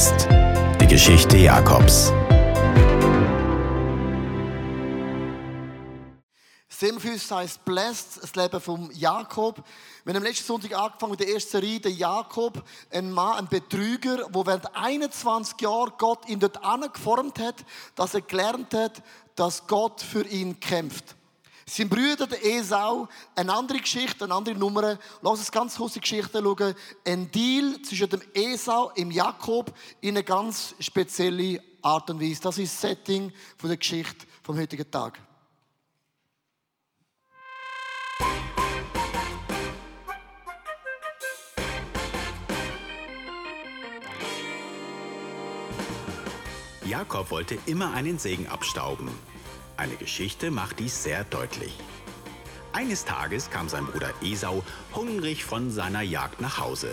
Blessed. Die Geschichte Jakobs. Uns heißt Blessed, das Leben von Jakob. Wir haben am letzten Sonntag angefangen mit der ersten Serie, der Jakob, ein Mann, ein Betrüger, der während 21 Jahren Gott ihn dort angeformt hat, dass er gelernt hat, dass Gott für ihn kämpft. Sein Brüder, der Esau, eine andere Geschichte, eine andere Nummer. Lass uns ganz kurz die Geschichte schauen. Ein Deal zwischen dem Esau und Jakob in eine ganz spezielle Art und Weise. Das ist das Setting der Geschichte vom heutigen Tag. Jakob wollte immer einen Segen abstauben. Eine Geschichte macht dies sehr deutlich. Eines Tages kam sein Bruder Esau hungrig von seiner Jagd nach Hause.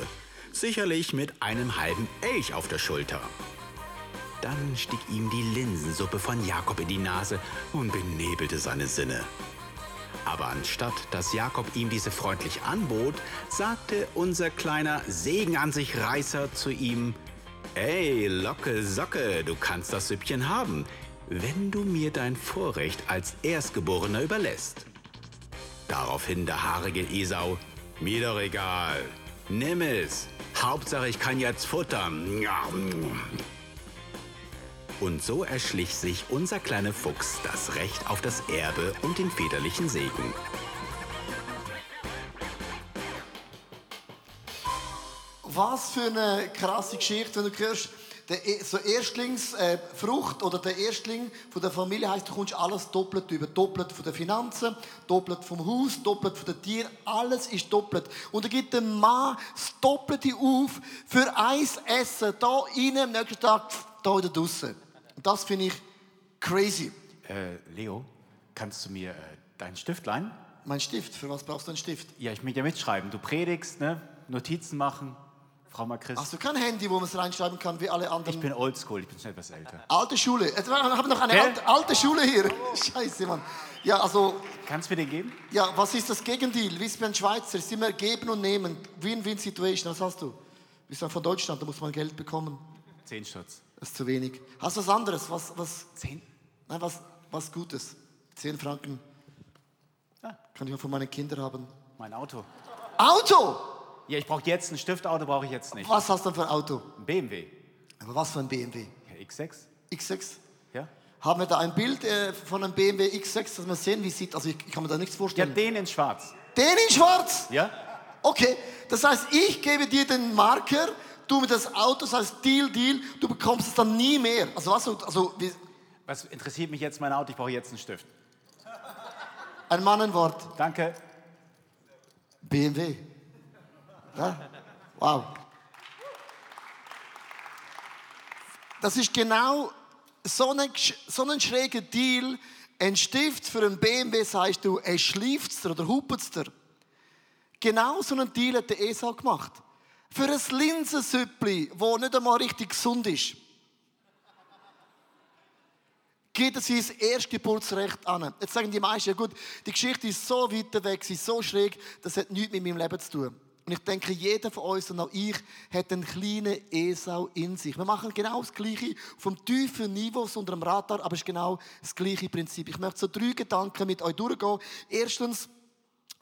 Sicherlich mit einem halben Elch auf der Schulter. Dann stieg ihm die Linsensuppe von Jakob in die Nase und benebelte seine Sinne. Aber anstatt dass Jakob ihm diese freundlich anbot, sagte unser kleiner Segen an sich Reißer zu ihm, Ey, Locke, Socke, du kannst das Süppchen haben, wenn du mir dein Vorrecht als Erstgeborener überlässt. Daraufhin der haarige Esau, mir doch egal, nimm es, Hauptsache ich kann jetzt futtern. Und so erschlich sich unser kleiner Fuchs das Recht auf das Erbe und den väterlichen Segen. Was für eine krasse Geschichte, wenn du hörst, der e- so Erstlingsfrucht oder der Erstling von der Familie heißt, du kommst alles doppelt über. Doppelt von den Finanzen, doppelt vom Haus, doppelt von den Tieren, alles ist doppelt. Und er gibt dem Mann das Doppelte auf für eins Essen, da rein, am nächsten Tag da wieder draußen. Und das finde ich crazy. Äh, Leo, kannst du mir äh, deinen Stift leihen? Mein Stift, für was brauchst du einen Stift? Ja, ich möchte ja mitschreiben. Du predigst, ne? Notizen machen. Frau mal Chris. Hast du kein Handy, wo man es reinschreiben kann, wie alle anderen? Ich bin oldschool, ich bin schon etwas älter. Alte Schule. Jetzt haben wir noch eine Gell? alte, alte Schule hier. Scheiße, Mann. Ja, also, Kannst du mir den geben? ja, was ist das Gegenteil? Wie ist ein Schweizer? Es ist immer geben und nehmen. Win-win-Situation. Was hast du? Du bist dann von Deutschland, da muss man Geld bekommen. Zehn Stutz. Das ist zu wenig. Hast du was anderes? Was, was, Zehn? nein, was, was Gutes? Zehn Franken Ah, kann ich auch von meinen Kindern haben. mein Auto. Auto! Ja, ich brauche jetzt ein Stiftauto, brauche ich jetzt nicht. Was hast du denn für ein Auto? Ein BMW. Aber was für ein BMW? Ja, X6? X6? Ja? Haben wir da ein Bild äh, von einem BMW X6, dass wir sehen, wie es sieht? Also ich, ich kann mir da nichts Ja, vorstellen. den in schwarz. Den in schwarz? Ja? Okay, das heißt, ich gebe dir den Marker, du mir das Auto, das heißt Deal, Deal, du bekommst es dann nie mehr. Also was, also wie, Was interessiert mich jetzt mein Auto? Ich brauche jetzt einen Stift. ein Mann, ein Wort. Danke. BMW. Ja? Wow. Das ist genau so ein, so ein schräger Deal. Ein Stift für einen BMW, sagst du, er schleift dir oder hupet dir. Genau so einen Deal hat der Esau gemacht. Für ein Linsensüppli, das nicht einmal richtig gesund ist. Geht er sein Erstgeburtsrecht an. Jetzt sagen die meisten, ja gut, die Geschichte ist so weit weg, sie ist so schräg, das hat nichts mit meinem Leben zu tun. Und ich denke, jeder von uns und auch ich hat einen kleinen Esau in sich. Wir machen genau das Gleiche vom tiefen Niveau unter dem Radar, aber es ist genau das gleiche Prinzip. Ich möchte so drei Gedanken mit euch durchgehen. Erstens,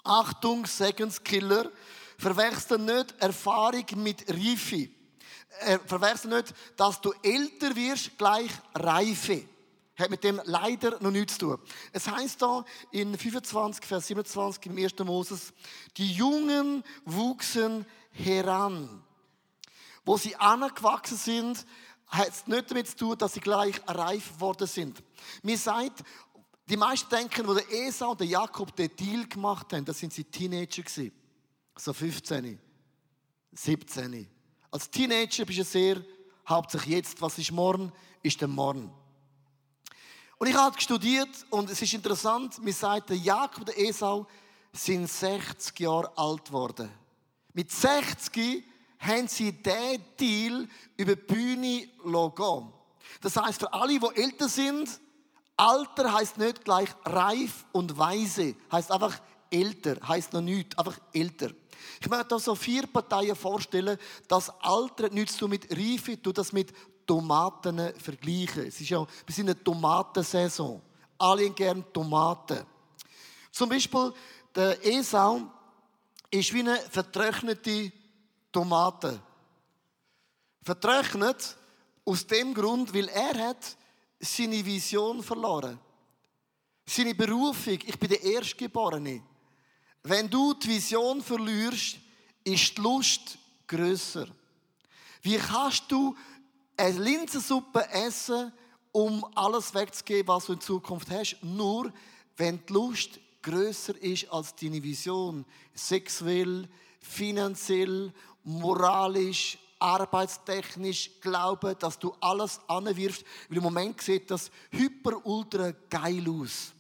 Achtung, Segenskiller. Verwechsel nicht Erfahrung mit Reife. Äh, Verwechsel nicht, dass du älter wirst, gleich Reife. Hat mit dem leider noch nichts zu tun. Es heißt da in 25, Vers 27 im 1. Moses, die Jungen wuchsen heran. Wo sie angewachsen sind, hat es nicht damit zu tun, dass sie gleich reif geworden sind. Mir sagt, die meisten denken, wo der Esau und der Jakob den Deal gemacht haben, das sind sie Teenager gewesen. So 15, 17. Als Teenager bist du sehr, hauptsächlich jetzt, was ist morgen, ist der Morgen. Und ich habe studiert und es ist interessant, mir sagt, der Jakob und der Esau sind 60 Jahre alt geworden. Mit 60 haben sie diesen Deal über die Bühne gehen. Das heißt, für alle, die älter sind, Alter heißt nicht gleich reif und weise, heißt einfach älter, heißt noch nichts, einfach älter. Ich möchte da so vier Parteien vorstellen, das Alter zu mit Reife, du das mit Tomaten vergleichen. Es ist ja, wir sind in der Tomatensaison. Alle gerne Tomaten. Zum Beispiel, der Esau ist wie eine vertrocknete Tomate. Vertrocknet aus dem Grund, weil er hat seine Vision verloren. Seine Berufung. Ich bin der Erstgeborene. Wenn du die Vision verlierst, ist die Lust grösser. Wie kannst du eine Linsensuppe essen, um alles wegzugeben, was du in Zukunft hast? Nur, wenn die Lust grösser ist als deine Vision. Sexuell, finanziell, moralisch, arbeitstechnisch glauben, dass du alles anwirfst, weil im Moment sieht das hyper ultra geil aus.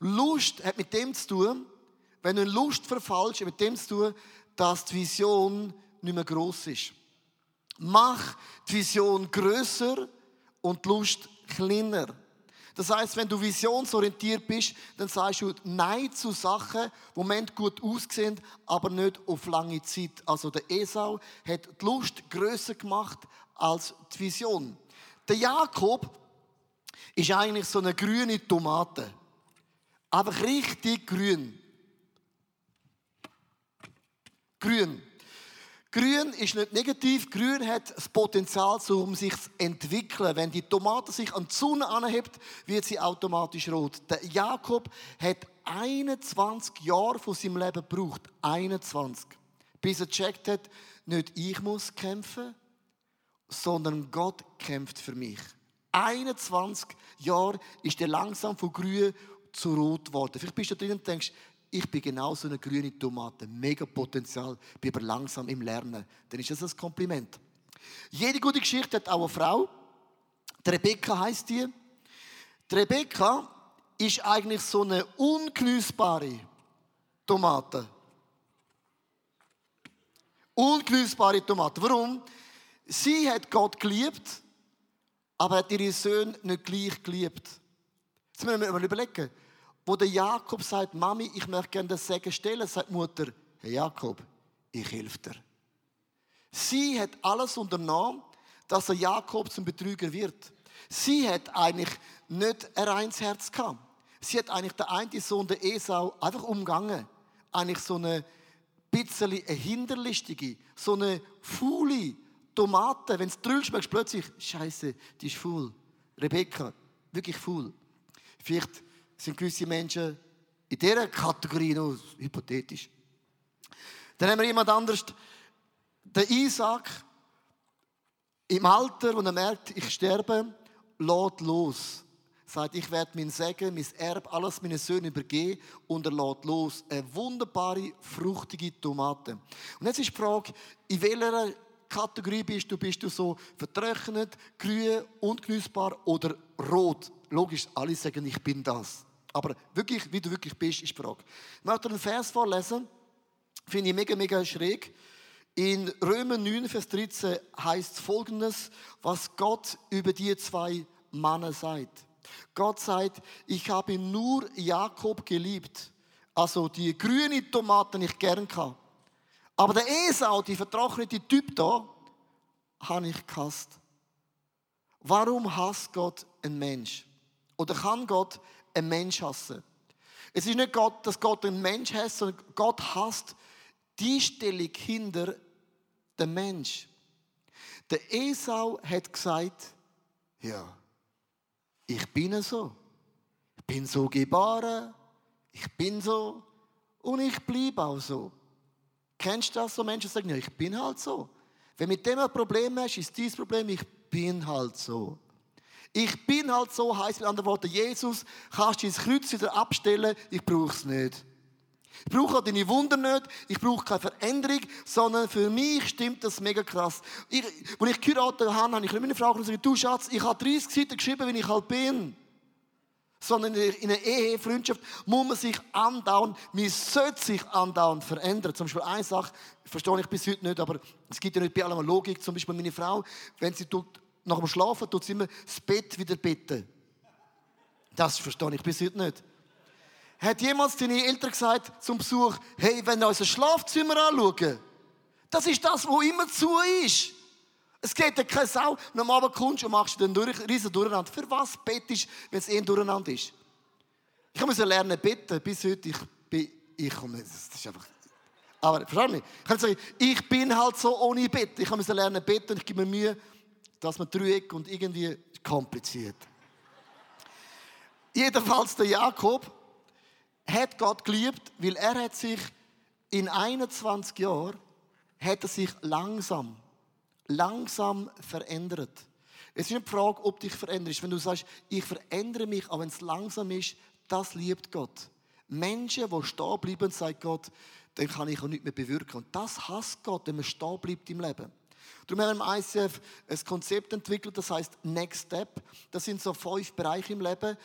Lust hat mit dem zu tun, wenn du in Lust verfallst, hat mit dem zu tun, dass die Vision nicht mehr groß ist. Mach die Vision größer und die Lust kleiner. Das heißt, wenn du visionsorientiert bist, dann sagst du Nein zu Sachen, die im Moment gut aussehen, aber nicht auf lange Zeit. Also der Esau hat die Lust größer gemacht als die Vision. Der Jakob ist eigentlich so eine grüne Tomate. Einfach richtig grün. Grün. Grün ist nicht negativ. Grün hat das Potenzial, um sich zu entwickeln. Wenn die Tomate sich an die Sonne anhebt, wird sie automatisch rot. Der Jakob hat 21 Jahre von seinem Leben gebraucht. 21. Bis er gecheckt hat, nicht ich muss kämpfen, sondern Gott kämpft für mich. 21 Jahre ist er langsam von grün zu rot geworden. Vielleicht bist du drin und denkst, ich bin genau so eine grüne Tomate, mega Potenzial, bin aber langsam im Lernen. Dann ist das ein Kompliment. Jede gute Geschichte hat auch eine Frau. Die Rebecca heißt die. Die Rebecca ist eigentlich so eine ungenießbare Tomate. Ungenießbare Tomate. Warum? Sie hat Gott geliebt, aber hat ihre Söhne nicht gleich geliebt. Jetzt müssen wir mal überlegen. Wo der Jakob sagt, Mami, ich möchte gerne das Segen stellen, sagt Mutter, Herr Jakob, ich helfe dir. Sie hat alles unternommen, dass er Jakob zum Betrüger wird. Sie hat eigentlich nicht ein reines Herz gehabt. Sie hat eigentlich den einen Sohn, der Esau, einfach umgangen. Eigentlich so eine bisschen eine hinterlistige, so eine faule Tomate. Wenn es drüllst, merkst du plötzlich, Scheiße, die ist faul. Rebecca, wirklich faul. Vielleicht sind gewisse Menschen in dieser Kategorie noch hypothetisch. Dann haben wir jemand anderes, der Isaac, im Alter, wo er merkt, ich sterbe, lädt los. Sagt, ich werde mein Segen, mein Erb, alles meinen Söhnen übergeben und er lädt los. Eine wunderbare, fruchtige Tomate. Und jetzt ist die Frage, in welcher Kategorie bist du? Bist du so vertrocknet, grün, ungenießbar oder rot? Logisch, alle sagen, ich bin das. Aber wirklich, wie du wirklich bist, ist die Frage. Ich möchte einen Vers vorlesen, finde ich mega, mega schräg. In Römer 9, Vers 13 heißt folgendes, was Gott über die zwei Männer sagt. Gott sagt, ich habe nur Jakob geliebt, also die grüne Tomaten nicht gern kann. Aber der Esau, die vertrocknete Typ da, habe ich gehasst. Warum hasst Gott einen Mensch? Oder kann Gott einen Mensch hassen? Es ist nicht Gott, dass Gott einen Mensch hasst, sondern Gott hasst die Stellung hinter dem Mensch. Der Esau hat gesagt, ja, ich bin so. Ich bin so geboren, ich bin so und ich bleibe auch so. Kennst du das, so Menschen sagen, ja, ich bin halt so. Wenn mit dem ein Problem hast, ist dieses Problem, ich bin halt so. Ich bin halt so, heißt mit anderen Worten, Jesus, kannst du ins Kreuz wieder abstellen, ich brauche es nicht. Ich brauche auch deine Wunder nicht, ich brauche keine Veränderung, sondern für mich stimmt das mega krass. Ich, als ich geheiratet habe, habe ich meine Frau gesagt, du Schatz, ich habe 30 Seiten geschrieben, wie ich halt bin. Sondern in einer Ehe, Freundschaft, muss man sich andauern, man sollte sich andauernd verändern. Zum Beispiel eine Sache, verstehe ich bis heute nicht, aber es gibt ja nicht bei allem Logik. Zum Beispiel meine Frau, wenn sie tut, nach dem Schlafen tut sie immer das Bett wieder bitten. Das verstehe ich bis heute nicht. Hat jemals deine Eltern gesagt zum Besuch, hey, wenn wir unser Schlafzimmer anschauen, das ist das, wo immer zu ist. Es geht dir keine Sau. Am Abend kommst du und machst dann durch, riesen Durcheinander. Für was bettest wenn es eh ein Durcheinander ist? Ich musste lernen beten. Bis heute, ich bin, ich komme, das ist einfach, aber verstehst du Ich kann sagen, ich bin halt so ohne Bett. Ich musste lernen beten und ich gebe mir Mühe, dass man Dreieck und irgendwie kompliziert. Jedenfalls der Jakob hat Gott geliebt, weil er hat sich in 21 Jahren hat er sich langsam, langsam verändert. Es ist die Frage, ob dich veränderst. Wenn du sagst, ich verändere mich, aber wenn es langsam ist, das liebt Gott. Menschen, die stehen bleiben, sagt Gott, dann kann ich auch nichts mehr bewirken. Und das hasst Gott, wenn man stehen bleibt im Leben. Darum haben wir im ICF ein Konzept entwickelt, das heißt Next Step. Das sind so fünf Bereiche im Leben.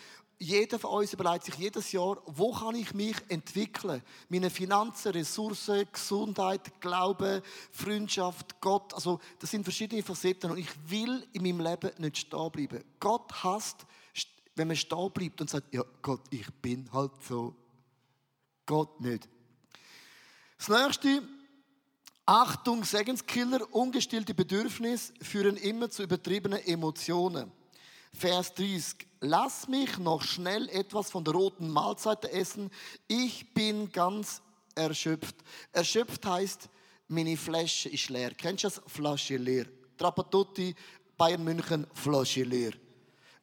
Jeder von uns überlegt sich jedes Jahr, wo kann ich mich entwickeln? Meine Finanzen, Ressourcen, Gesundheit, Glaube, Freundschaft, Gott. Also, das sind verschiedene Facetten. Und ich will in meinem Leben nicht stehen bleiben. Gott hasst, wenn man stehen bleibt und sagt, ja, Gott, ich bin halt so. Gott nicht. Das nächste, Achtung, Segenskiller, ungestillte Bedürfnisse führen immer zu übertriebenen Emotionen. Vers 30. Lass mich noch schnell etwas von der roten Mahlzeit essen. Ich bin ganz erschöpft. Erschöpft heißt, meine Flasche ist leer. Kennst du das? Flasche leer. Trapattoti, Bayern München, Flasche leer.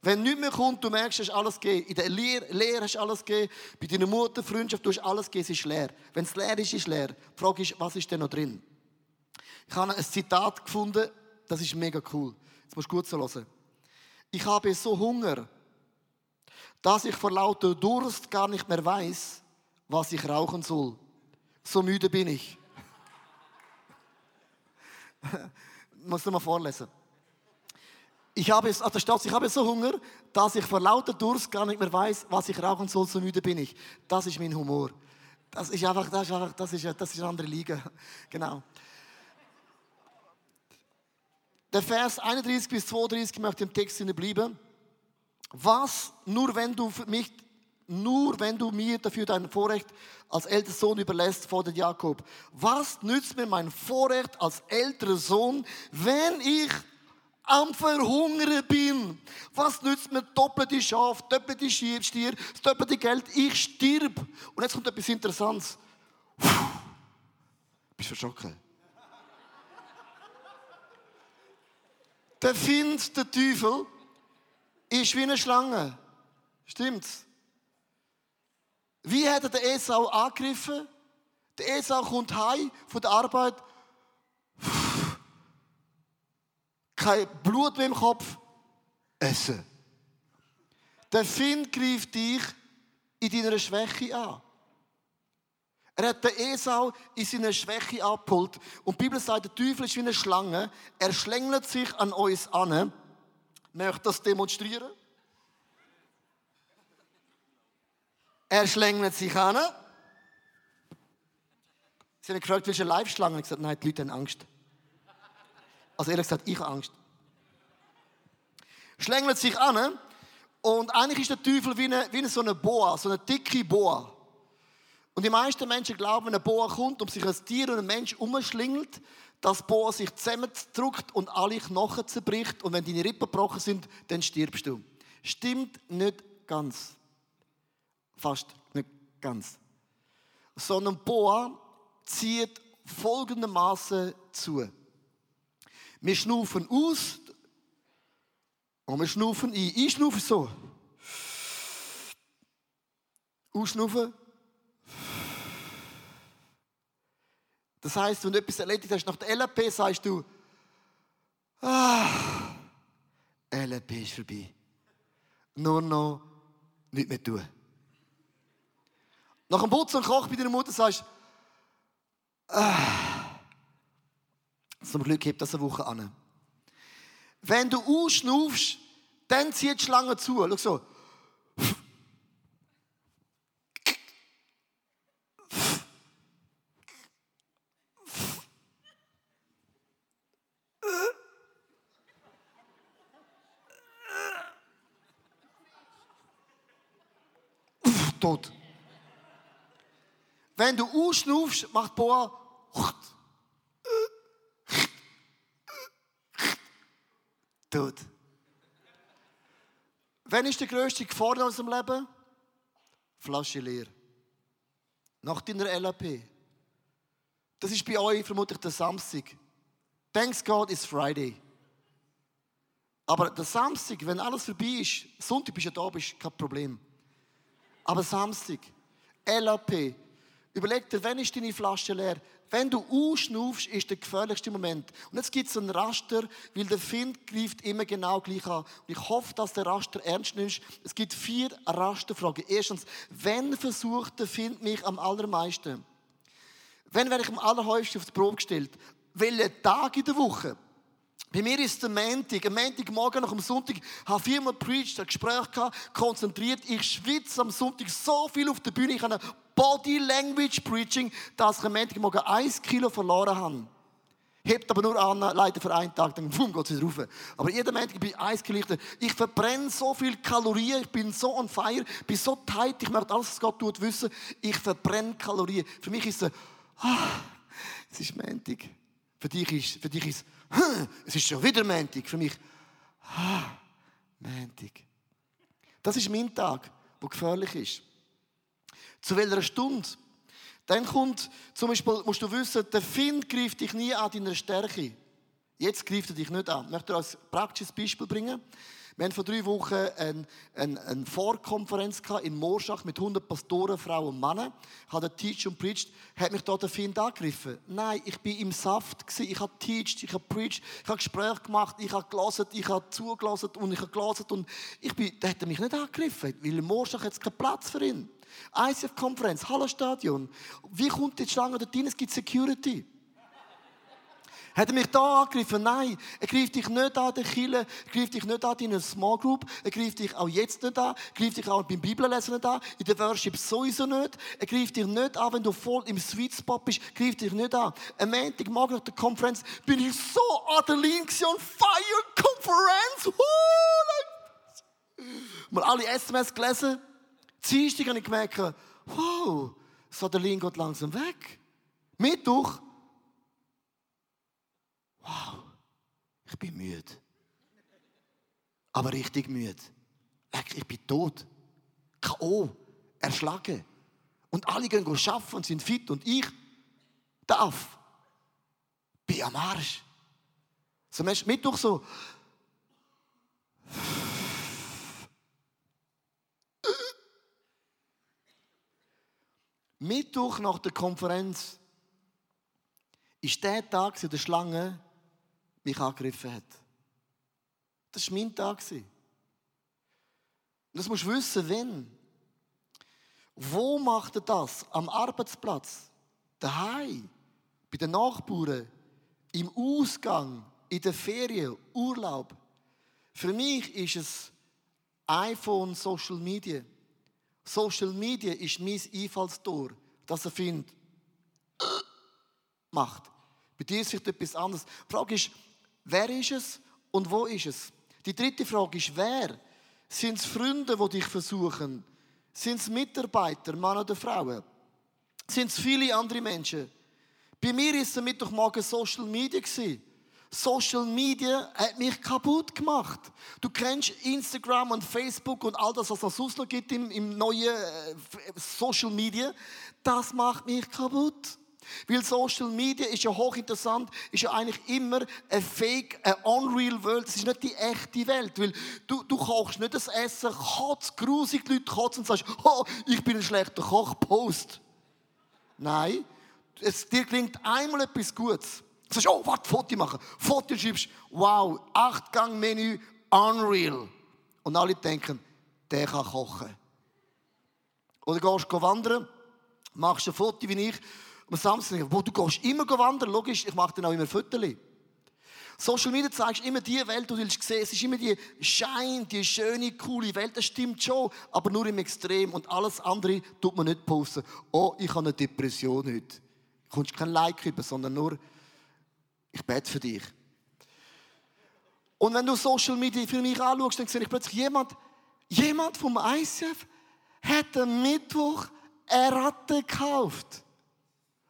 Wenn nichts mehr kommt, du merkst, hast alles gegeben. In der Lehre, Lehre hast du alles gegeben. Bei deiner Mutter, Freundschaft, du hast alles gegeben, es ist leer. Wenn es leer ist, ist es leer. Die Frage ist, was ist denn noch drin? Ich habe ein Zitat gefunden, das ist mega cool. Jetzt musst du gut zuhören. Ich habe so Hunger, dass ich vor lauter Durst gar nicht mehr weiß, was ich rauchen soll. So müde bin ich. Musst du mal vorlesen. Ich habe, es, also ich habe so Hunger, dass ich vor lauter Durst gar nicht mehr weiß, was ich rauchen soll, so müde bin ich. Das ist mein Humor. Das ist einfach, das ist einfach, das ist, das ist eine andere Liga. Genau. Der Vers 31 bis 32 möchte im Text bleiben. Was, nur wenn du mich, nur wenn du mir dafür dein Vorrecht als älterer Sohn überlässt, fordert Jakob. Was nützt mir mein Vorrecht als älterer Sohn, wenn ich am Verhungern bin? Was nützt mir doppelte Schaf, doppelte Stier, das doppelte Geld? Ich stirb. Und jetzt kommt etwas Interessantes. Puh. Bist du verschrocken? Der Find, der Teufel, ist wie eine Schlange. Stimmt's? Wie hat er den Esau angegriffen? Der Esau kommt heim von der Arbeit. Kein Blut mehr im Kopf. Essen. Der Find greift dich in deiner Schwäche an. Er hat den Esau in seiner Schwäche abgeholt. Und die Bibel sagt, der Teufel ist wie eine Schlange. Er schlängelt sich an uns an. Möchte das demonstrieren? Er schlängelt sich an. Sie haben gefragt, willst du eine Live-Schlange? Ich habe gesagt, nein, die Leute haben Angst. Also ehrlich gesagt, ich habe Angst. Schlängelt sich an. Und eigentlich ist der Teufel wie eine, wie so eine Boa, so eine dicke Boa. Und die meisten Menschen glauben, wenn ein Boa kommt und sich ein Tier und ein Mensch umschlingelt, dass Boa sich zusammendrückt und alle Knochen zerbricht und wenn deine Rippen gebrochen sind, dann stirbst du. Stimmt nicht ganz. Fast nicht ganz. Sondern Boa zieht folgendermaßen zu. Wir schnufen aus und wir schnufen ein. Ich schnufe so. Ausschnufen Das heißt, wenn du etwas erledigt hast nach der LP, sagst du, ah, LP ist vorbei. Nur noch nichts mehr tun. Nach dem Putzen und Koch bei deiner Mutter sagst du, ah, zum Glück hebt das eine Woche an. Wenn du ausschnaufst, dann zieht die Schlange zu. Schau so. tot. Wenn du ausschnaufst, macht die Boa Tod. Wann ist der grösste Gefahr in unserem Leben? Flasche leer. Nach deiner LAP. Das ist bei euch vermutlich der Samstag. Thanks God it's Friday. Aber der Samstag, wenn alles vorbei ist, Sonntag bist du ja da, bist kein Problem. Aber Samstag, LAP, überleg dir, wann ist deine Flasche leer? Wenn du ausschnaufst, ist der gefährlichste Moment. Und jetzt gibt es einen Raster, weil der Find greift immer genau gleich an. Und ich hoffe, dass der Raster ernst nimmst. Es gibt vier Rasterfragen. Erstens, wenn versucht der Find mich am allermeisten? Wenn werde ich am allerhäufigsten auf die Probe gestellt? Welchen Tag in der Woche? Bei mir ist es der Montag. Am Montagmorgen nach dem Sonntag habe ich viermal preached, ein Gespräch gehabt, konzentriert. Ich schwitze am Sonntag so viel auf der Bühne. Ich habe Body Language Preaching, dass ich am Montagmorgen ein Kilo verloren habe. Hebt aber nur an, leider für einen Tag, dann boom, geht es wieder rauf. Aber jeden Montag bin ich ein Kilo Ich verbrenne so viel Kalorien, ich bin so on fire, bin so tight, ich möchte alles, was Gott tut, wissen. Ich verbrenne Kalorien. Für mich ist es, ah, es ist Montag. Für dich ist, für dich ist es ist schon wieder Montag. Für mich, ah, Montag. Das ist mein Tag, der gefährlich ist. Zu welcher Stunde? Dann kommt, zum Beispiel, musst du wissen, der Find greift dich nie an deiner Stärke. Jetzt greift er dich nicht an. Ich möchte dir ein praktisches Beispiel bringen. Wir hatten vor drei Wochen eine, eine, eine Vorkonferenz in Morschach mit 100 Pastoren, Frauen und Männern. Ich habe Teach und Preached. Hat mich da der Find angegriffen? Nein, ich war im Saft. Gewesen. Ich habe Teached, ich habe Preached, ich habe Gespräche gemacht, ich habe gelesen, ich habe zugelassen und ich habe gelesen. Und ich bin, der hat mich nicht angegriffen, weil in Morschach hat es keinen Platz für ihn. ICF-Konferenz, Hallo Stadion. Wie kommt die Schlange dort rein? Es gibt Security. Hat er mich da angegriffen? Nein. Er greift dich nicht an, der Kille. Er greift dich nicht an in einer Small Group. Er greift dich auch jetzt nicht an. Er greift dich auch beim Bibellesen nicht an. In der Worship sowieso nicht. Er greift dich nicht an, wenn du voll im Sweet Spot bist. Er greift dich nicht an. Am Montagmorgen nach der Konferenz bin ich so Adeline on Fire Conference. Mal alle SMS gelesen. Dienstag habe ich gemerkt, wow, das Adeline geht langsam weg. Mittwoch wow, ich bin müde. Aber richtig müde. Ich bin tot. K.O. Erschlagen. Und alle gehen arbeiten und sind fit und ich darf. Bin am Arsch. So Mittwoch so. Mittwoch nach der Konferenz ist der Tag in der Schlange, mich angegriffen hat. Das war mein Tag. Und das musst du wissen, wenn. Wo macht er das? Am Arbeitsplatz, daheim, bei den Nachbarn, im Ausgang, in der Ferien, Urlaub. Für mich ist es iPhone, Social Media. Social Media ist mein Einfallstor, dass er findet, macht. Bei dir ist es etwas anderes. Die Frage ist, Wer ist es und wo ist es? Die dritte Frage ist, wer? Sind es Freunde, die dich versuchen? Sind es Mitarbeiter, Mann oder Frauen? Sind es viele andere Menschen? Bei mir war es Mittwochmorgen Social Media. Social Media hat mich kaputt gemacht. Du kennst Instagram und Facebook und all das, was es sonst noch gibt im, im neuen äh, Social Media. Das macht mich kaputt. Weil Social Media ist ja hochinteressant, ist ja eigentlich immer eine Fake, eine unreal Welt. Es ist nicht die echte Welt. Weil du, du kochst nicht das Essen, kotzt, grusig, die Leute kotzen und sagst, oh, ich bin ein schlechter Koch, Post. Nein, es, dir klingt einmal etwas Gutes. Du sagst, oh, warte, Foto machen. Foto schreibst, wow, Acht-Gang-Menü, unreal. Und alle denken, der kann kochen. Oder gehst du wandern, machst ein Foto wie ich am Samstag, wo du gehst immer wandern, logisch, ich mache dann auch immer Fotos. Social Media zeigst immer die Welt, die du willst sehen. Es ist immer die Schein, die schöne, coole Welt. Das stimmt schon, aber nur im Extrem. Und alles andere tut man nicht posten. Oh, ich habe eine Depression heute. Du kommst kein Like über, sondern nur, ich bete für dich. Und wenn du Social Media für mich anschaust, dann sehe ich plötzlich jemand, jemand vom ICF hat am Mittwoch eine Ratte gekauft.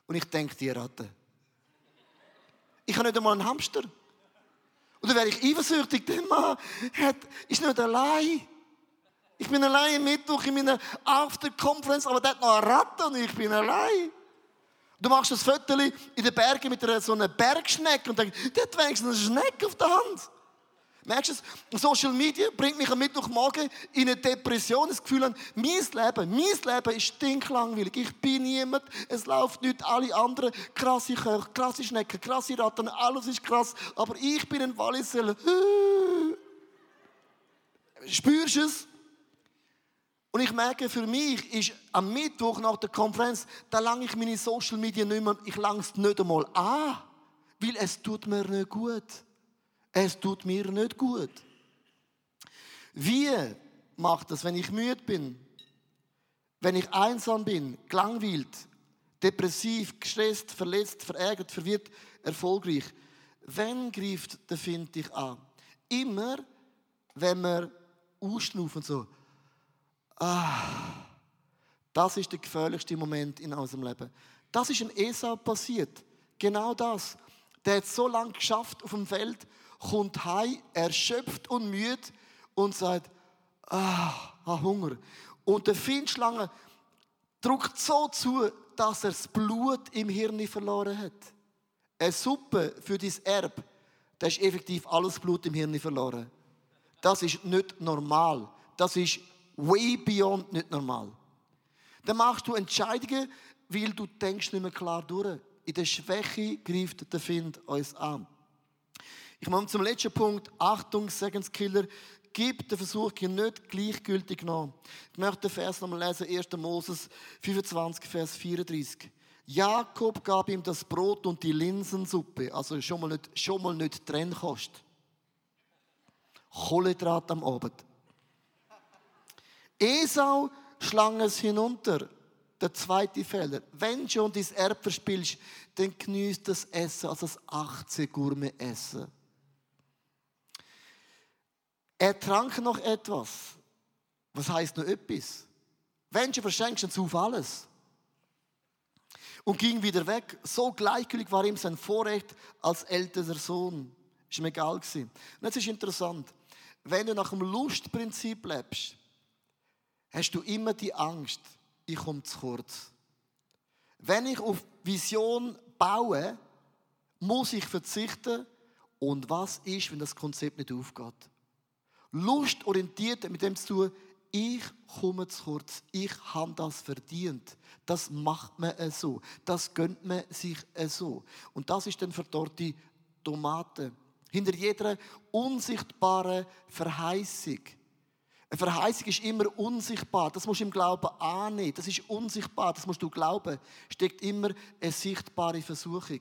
Und ich denke, die Ratte. Ich habe nicht einmal einen Hamster. Und dann wäre ich eifersüchtig, der Mann hat, ist nicht allein. Ich bin allein am Mittwoch in meiner After-Conference, aber der hat noch eine Ratte und ich bin allein. Du machst ein Foto in den Bergen mit einer, so einer Bergschnecke und denkst, der hat wenigstens eine Schnecke auf der Hand. Merkst du es? Social Media bringt mich am Mittwochmorgen in eine Depression, das Gefühl an, mein Leben, mein Leben ist stinklangweilig. Ich bin niemand, es läuft nicht, alle anderen krasse Köche, krasse Schnecken, krasse Ratten, alles ist krass, aber ich bin ein Walliser. Spürst du es? Und ich merke, für mich ist am Mittwoch nach der Konferenz, da lange ich meine Social Media nicht mehr, ich lange es nicht einmal an, weil es tut mir nicht gut. Es tut mir nicht gut. Wie macht das, wenn ich müde bin? Wenn ich einsam bin, gelangweilt, depressiv, gestresst, verletzt, verärgert, verwirrt, erfolgreich? Wenn greift der Find dich an? Immer, wenn wir ausschnaufen so. Ah, das ist der gefährlichste Moment in unserem Leben. Das ist ein Esau passiert. Genau das. Der hat so lange geschafft auf dem Feld kommt heim, erschöpft und müde und sagt, ah, ah Hunger. Und der Findschlange drückt so zu, dass er das Blut im Hirn verloren hat. Eine Suppe für dein Erb, da ist effektiv alles Blut im Hirn verloren. Das ist nicht normal. Das ist way beyond nicht normal. Dann machst du Entscheidungen, weil du denkst nicht mehr klar durch. In der Schwäche greift der Find uns an. Ich komme zum letzten Punkt. Achtung, Segenskiller. Gib den Versuch nicht gleichgültig nach. Ich möchte den Vers nochmal lesen. 1. Moses 25, Vers 34. Jakob gab ihm das Brot und die Linsensuppe. Also schon mal nicht, schon mal nicht Trennkost. Kohlendraht am Abend. Esau schlang es hinunter. Der zweite Fehler. Wenn schon dein Erb verspielst, dann genießt das Essen als das 18 Gourmet Essen. Er trank noch etwas. Was heißt noch etwas? Wenn du verschenkst, dann auf alles. Und ging wieder weg. So gleichgültig war ihm sein Vorrecht als älterer Sohn. Ist ihm egal gewesen. Und jetzt ist interessant. Wenn du nach dem Lustprinzip lebst, hast du immer die Angst, ich komme zu kurz. Wenn ich auf Vision baue, muss ich verzichten. Und was ist, wenn das Konzept nicht aufgeht? Lustorientiert mit dem zu ich komme zu kurz, ich habe das verdient. Das macht man so, das gönnt man sich so. Und das ist dann verdorrte Tomate. Hinter jeder unsichtbaren Verheißung. Eine Verheißung ist immer unsichtbar. Das musst du im Glauben annehmen. Das ist unsichtbar. Das musst du glauben. Steckt immer eine sichtbare Versuchung.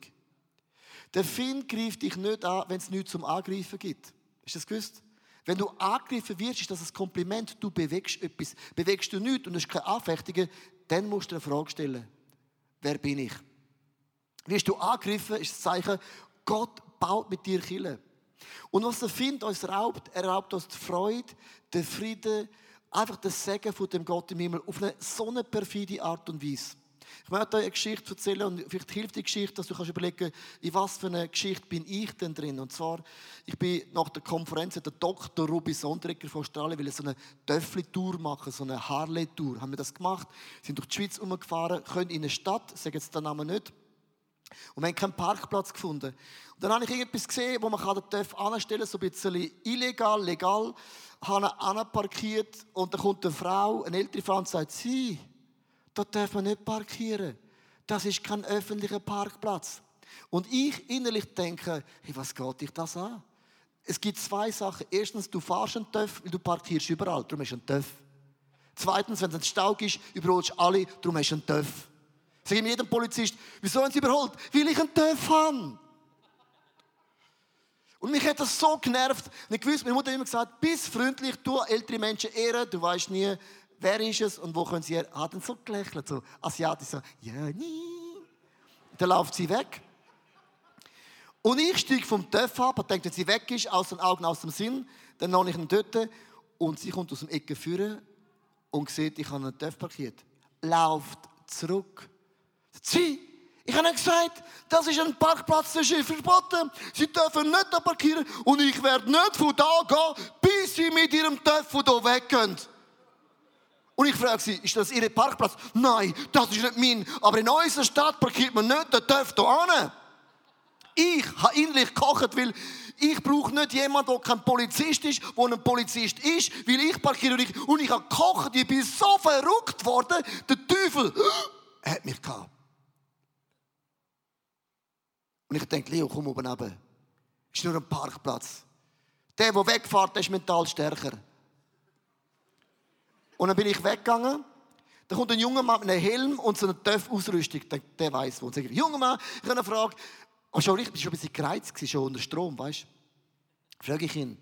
Der Find greift dich nicht an, wenn es nichts zum Angreifen gibt. Ist das gewusst? Wenn du angegriffen wirst, ist das ein Kompliment. Du bewegst etwas. Bewegst du nichts und es ist keine Anfechtung, dann musst du eine Frage stellen. Wer bin ich? Wirst du angegriffen, ist das Zeichen, Gott baut mit dir Kille. Und was er findet, uns raubt, er raubt uns die Freude, den Frieden, einfach das Segen von dem Gott im Himmel auf eine so eine perfide Art und Weise. Ich möchte euch eine Geschichte erzählen und vielleicht hilft die Geschichte, dass du kannst überlegen, in was für eine Geschichte bin ich denn drin. Und zwar, ich bin nach der Konferenz, der Dr. Ruby Sondrecker von Australien will so eine Töffli-Tour machen, so eine Harley-Tour. Haben wir das gemacht, sind durch die Schweiz umgefahren, können in eine Stadt, sagen jetzt den Namen nicht, und wir haben keinen Parkplatz gefunden. Und dann habe ich irgendetwas gesehen, wo man den Töff anstellen kann, so ein bisschen illegal, legal. Habe ihn anparkiert und dann kommt eine Frau, eine ältere Frau und sagt, sie, da darf man nicht parkieren. Das ist kein öffentlicher Parkplatz. Und ich innerlich denke, hey, was geht dich das an? Es gibt zwei Sachen. Erstens, du fährst einen TÜV, weil du parkierst überall, darum du einen TÜV. Zweitens, wenn es ein Stau ist, überholst du alle, darum hast du einen TÜV. Sag ich jedem Polizist, wieso haben sie überholt? Weil ich einen TÜV habe. Und mich hat das so genervt. Ich wusste, meine Mutter hat immer gesagt, bist freundlich, du ältere Menschen ehren, du weißt nie, wer ist es und wo können sie her? Hat dann so gelächelt, so asiatisch, so, ja, nie. Dann läuft sie weg. Und ich steige vom Töff ab und denke, wenn sie weg ist, aus den Augen, aus dem Sinn, dann noch ich ihn dort und sie kommt aus dem Ecke führen und sieht, ich habe einen Töff parkiert. Lauft zurück. Sie, Ich habe gesagt, das ist ein Parkplatz, der ist verboten. Sie dürfen nicht da parkieren und ich werde nicht von da gehen, bis sie mit ihrem Töffel hier weggehen. Und ich frage sie, ist das Ihr Parkplatz? Nein, das ist nicht mein. Aber in unserer Stadt parkiert man nicht den Töff hier an. Ich habe innerlich gekocht, weil ich brauche nicht jemanden, der kein Polizist ist, der ein Polizist ist, weil ich parkiere und ich, und ich habe gekocht. Ich bin so verrückt worden, der Teufel hat mich gehabt. Und ich denke, Leo, komm oben runter. Ist nur ein Parkplatz. Der, der wegfährt, der ist mental stärker. Und dann bin ich weggegangen. Da kommt ein junger Mann mit einem Helm und so einer Töff-Ausrüstung. Der, der weiß wo. Und ich, junger Mann, ich habe eine Frage. Und schon richtig, schon ein bisschen gereizt, schon unter Strom, weißt du? Frage ich ihn,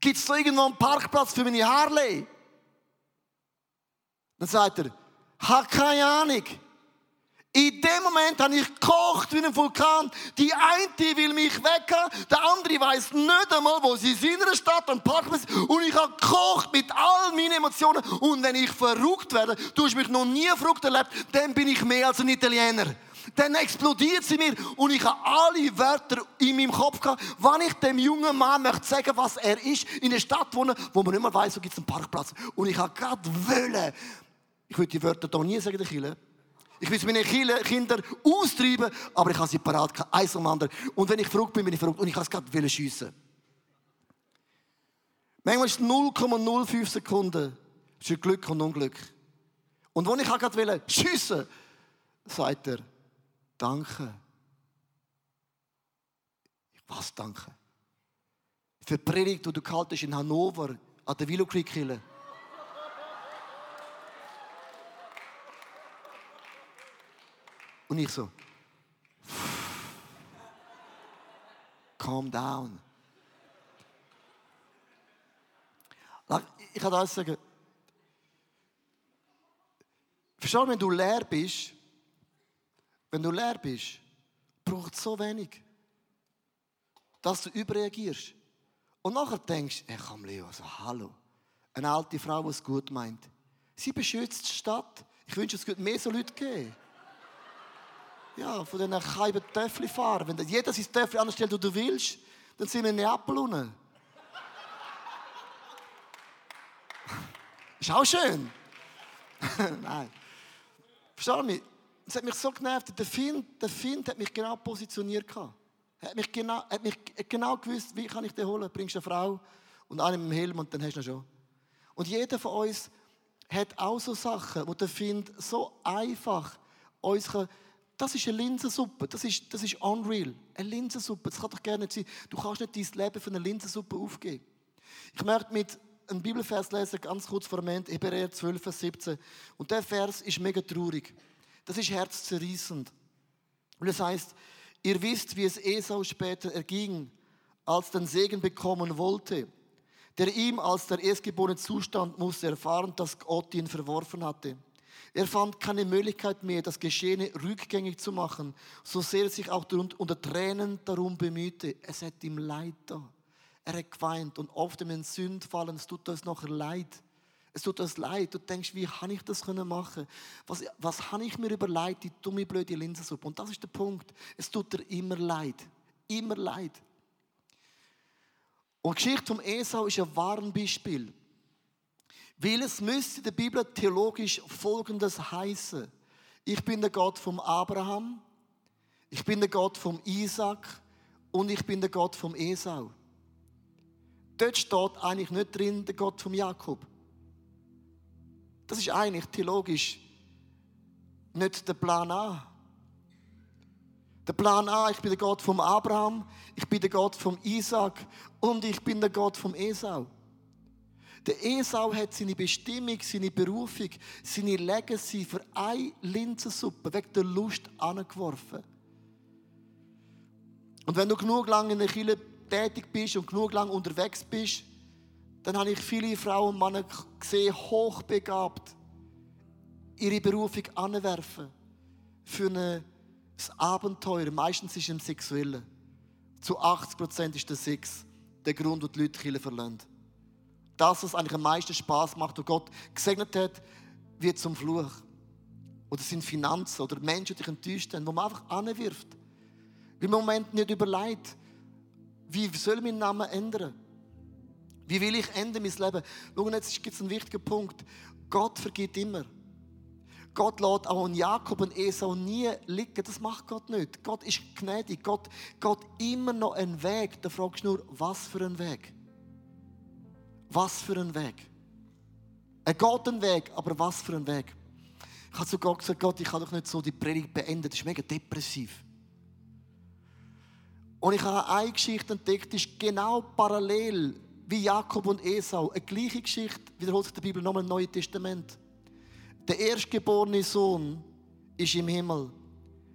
gibt es da irgendwo einen Parkplatz für meine Harley? Dann sagt er, hat keine Ahnung. In dem Moment habe ich gekocht wie ein Vulkan. Die eine will mich wecken, der andere weiß nicht einmal, wo sie in der Stadt und Parkplatz. Und ich habe gekocht mit all meinen Emotionen. Und wenn ich verrückt werde, du hast mich noch nie verrückt erlebt, dann bin ich mehr als ein Italiener. Dann explodiert sie mir und ich habe alle Wörter in meinem Kopf gehabt, wann ich dem jungen Mann möchte sagen, was er ist, in einer Stadt wohnen, wo man nicht mehr weiß, wo gibt es einen Parkplatz. Und ich habe gerade wollen, ich würde die Wörter hier nie sagen, der Kille, ich will meine Kinder austreiben, aber ich habe sie parat, eins um anderen. Und wenn ich verrückt bin, bin ich verrückt. Und ich habe es gerade schiessen. Manchmal ist es 0,05 Sekunden für Glück und Unglück. Und wenn ich gerade schiessen sagt er, danke. Was danke? Für die Predigt, die du gehalten hast in Hannover, an der Willow Creek Kille. Und ich so, calm down. Ich kann alles sagen. Verstehst du, wenn du leer bist, wenn du leer bist, braucht es so wenig, dass du überreagierst. Und nachher denkst, hey, komm Leo, so, hallo. Eine alte Frau, die es gut meint. Sie beschützt die Stadt. Ich wünsche, es würde mehr so Leute geben. Ja, von diesen Scheiben Töffel fahren. Wenn jeder sein Töffel anstellt, wo du willst, dann sind wir in Neapel. Ist auch schön. Nein. Verstehst du mich? Es hat mich so genervt. Der Find, der Find hat mich genau positioniert. Er hat mich genau, hat mich genau gewusst, wie kann ich den holen. Bringst eine Frau und einen mit dem Helm und dann hast du ihn schon. Und jeder von uns hat auch so Sachen, wo der Find so einfach uns das ist eine Linsensuppe. Das ist, das ist unreal. Eine Linsensuppe. Das kann doch gerne nicht sein. Du kannst nicht dein Leben für eine Linsensuppe aufgeben. Ich möchte mit einem Bibelvers lesen, ganz kurz vor dem Ende, Hebräer 12, Vers 17. Und der Vers ist mega traurig. Das ist herzzerreißend. Und es heißt, ihr wisst, wie es Esau später erging, als den Segen bekommen wollte, der ihm als der Erstgeborene Zustand musste erfahren, dass Gott ihn verworfen hatte. Er fand keine Möglichkeit mehr, das Geschehene rückgängig zu machen, so sehr er sich auch unter Tränen darum bemühte. Es hat ihm leid da. Er hat geweint und oft im Sünd fallen, es tut uns noch leid. Es tut uns leid. Du denkst, wie kann ich das machen? Was, was habe ich mir überlegt, die dumme, blöde Linsensuppe? Und das ist der Punkt. Es tut dir immer leid. Immer leid. Und die Geschichte vom Esau ist ein Warnbeispiel. Weil es müsste in der Bibel theologisch Folgendes heißen. Ich bin der Gott vom Abraham, ich bin der Gott vom Isaac und ich bin der Gott vom Esau. Dort steht eigentlich nicht drin der Gott vom Jakob. Das ist eigentlich theologisch nicht der Plan A. Der Plan A, ich bin der Gott vom Abraham, ich bin der Gott vom Isaac und ich bin der Gott vom Esau. Der Esau hat seine Bestimmung, seine Berufung, seine Legacy für eine Linsensuppe wegen der Lust angeworfen. Und wenn du genug lange in der Kirche tätig bist und genug lange unterwegs bist, dann habe ich viele Frauen und Männer gesehen, hochbegabt, ihre Berufung anwerfen für ein Abenteuer. Meistens ist es im Sexuellen. Zu 80% ist der Sex der Grund, wo die Leute Kirche verlassen das, was eigentlich am meisten Spaß macht und Gott gesegnet hat, wird zum Fluch. Oder sind Finanzen oder Menschen, die dich enttäuscht haben, wo man einfach anwirft. Im Moment nicht überlegt, wie soll ich meinen Namen ändern? Wie will ich ändern mein Leben? Schau, jetzt gibt es einen wichtigen Punkt. Gott vergibt immer. Gott lässt auch an Jakob und Esau nie liegen. Das macht Gott nicht. Gott ist gnädig. Gott geht immer noch einen Weg. Da fragst du nur, was für ein Weg? Was für ein Weg? Er geht einen Weg, aber was für ein Weg? Ich habe zu Gott gesagt, Gott, ich kann doch nicht so die Predigt beenden. Das ist mega depressiv. Und ich habe eine Geschichte entdeckt, die ist genau parallel wie Jakob und Esau. Eine gleiche Geschichte wiederholt sich der Bibel nochmal im Neuen Testament. Der erstgeborene Sohn ist im Himmel.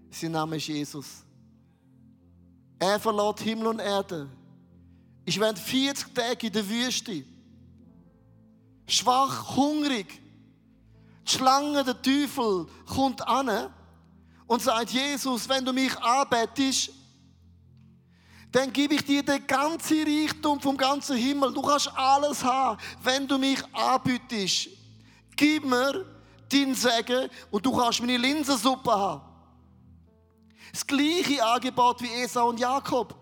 Sein Name ist Jesus. Er verlässt Himmel und Erde. Ich während 40 Tage in der Wüste. Schwach, hungrig. Die Schlange, der Teufel, kommt an und sagt, Jesus, wenn du mich anbetest, dann gebe ich dir den ganzen Reichtum vom ganzen Himmel. Du kannst alles haben, wenn du mich anbietest. Gib mir dein Segen und du kannst meine Linsensuppe haben. Das gleiche Angebot wie Esau und Jakob.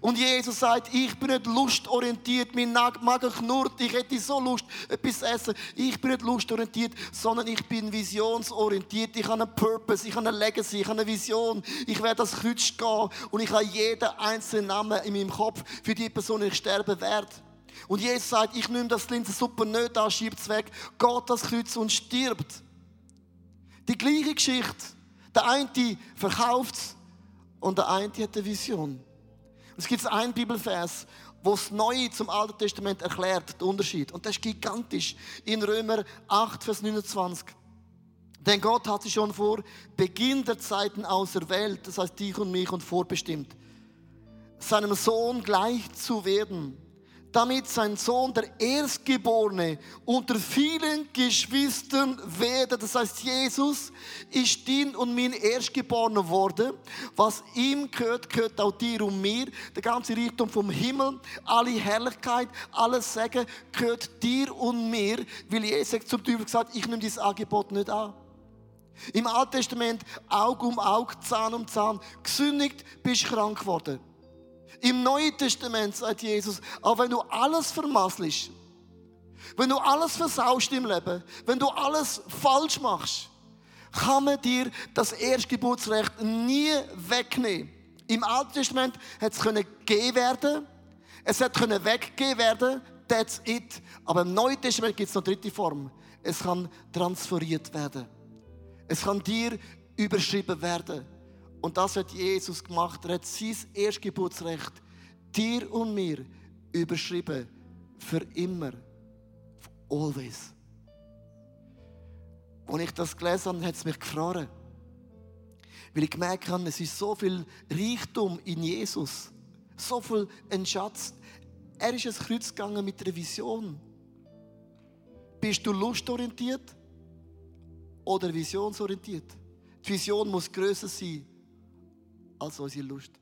Und Jesus sagt, ich bin nicht lustorientiert, mein Magen knurrt, ich hätte so Lust, etwas essen. Ich bin nicht lustorientiert, sondern ich bin visionsorientiert. Ich habe einen Purpose, ich habe eine Legacy, ich habe eine Vision. Ich werde das Kreuz gehen und ich habe jeden einzelnen Namen in meinem Kopf für die Person, die ich sterben werde. Und Jesus sagt, ich nehme das Linsensuppe nicht an, schiebt es weg, geht das Kreuz und stirbt. Die gleiche Geschichte. Der eine verkauft es und der eine hat eine Vision. Es gibt einen Bibelvers, wo das Neue zum Alten Testament erklärt, den Unterschied. Und das ist gigantisch. In Römer 8, Vers 29. Denn Gott hat sich schon vor Beginn der Zeiten auserwählt, das heißt dich und mich und vorbestimmt, seinem Sohn gleich zu werden damit sein Sohn der Erstgeborene unter vielen Geschwistern werde. Das heißt, Jesus ist din und mein Erstgeborener worden. Was ihm gehört, gehört auch dir und mir. Der ganze Reichtum vom Himmel, alle Herrlichkeit, alles Segen gehört dir und mir, weil Jesus zum Teufel gesagt ich nehme dieses Angebot nicht an. Im Alten Testament Aug um Aug, Zahn um Zahn. Gesündigt, bist krank geworden. Im Neuen Testament sagt Jesus, auch wenn du alles vermasselst, wenn du alles versaust im Leben, wenn du alles falsch machst, kann man dir das Erstgeburtsrecht nie wegnehmen. Im Alten Testament hat es gegeben werden, es hat weggegeben werden, that's it. Aber im Neuen Testament gibt es noch eine dritte Form. Es kann transferiert werden. Es kann dir überschrieben werden. Und das hat Jesus gemacht. Er hat sein Erstgeburtsrecht dir und mir überschrieben. Für immer. Always. Als ich das gelesen habe, hat es mich gefroren. Weil ich gemerkt habe, es ist so viel Reichtum in Jesus. So viel ein Schatz. Er ist ins Kreuz gegangen mit einer Vision. Bist du lustorientiert oder visionsorientiert? Die Vision muss größer sein als unsere Lust.